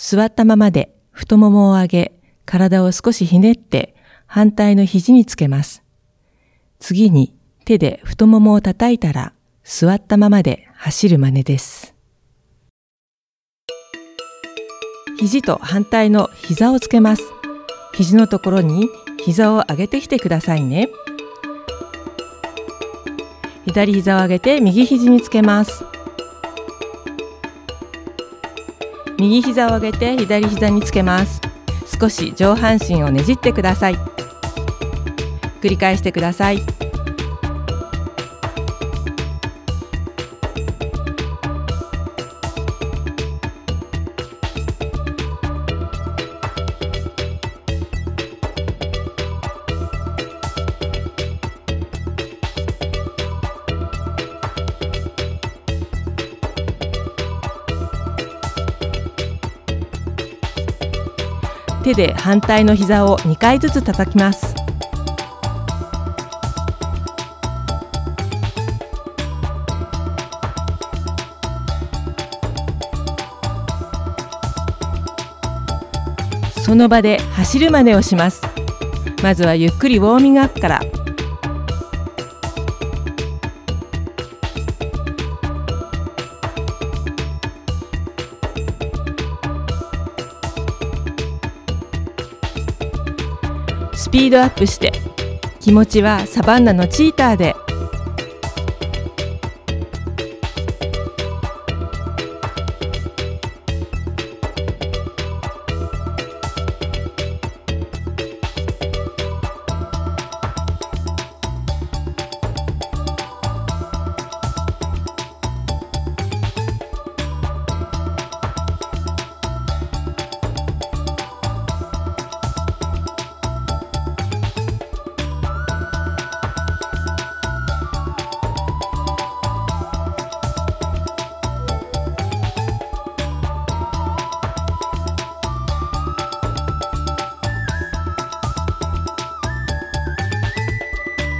座ったままで太ももを上げ、体を少しひねって反対の肘につけます。次に手で太ももを叩いたら座ったままで走る真似です。肘と反対の膝をつけます。肘のところに膝を上げてきてくださいね。左膝を上げて右肘につけます。右膝を上げて左膝につけます。少し上半身をねじってください。繰り返してください。手で反対の膝を2回ずつ叩きます。その場で走る真似をします。まずはゆっくりウォーミングアップから。スピードアップして。気持ちはサバンナのチーターで。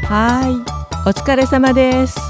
はい、お疲れ様です。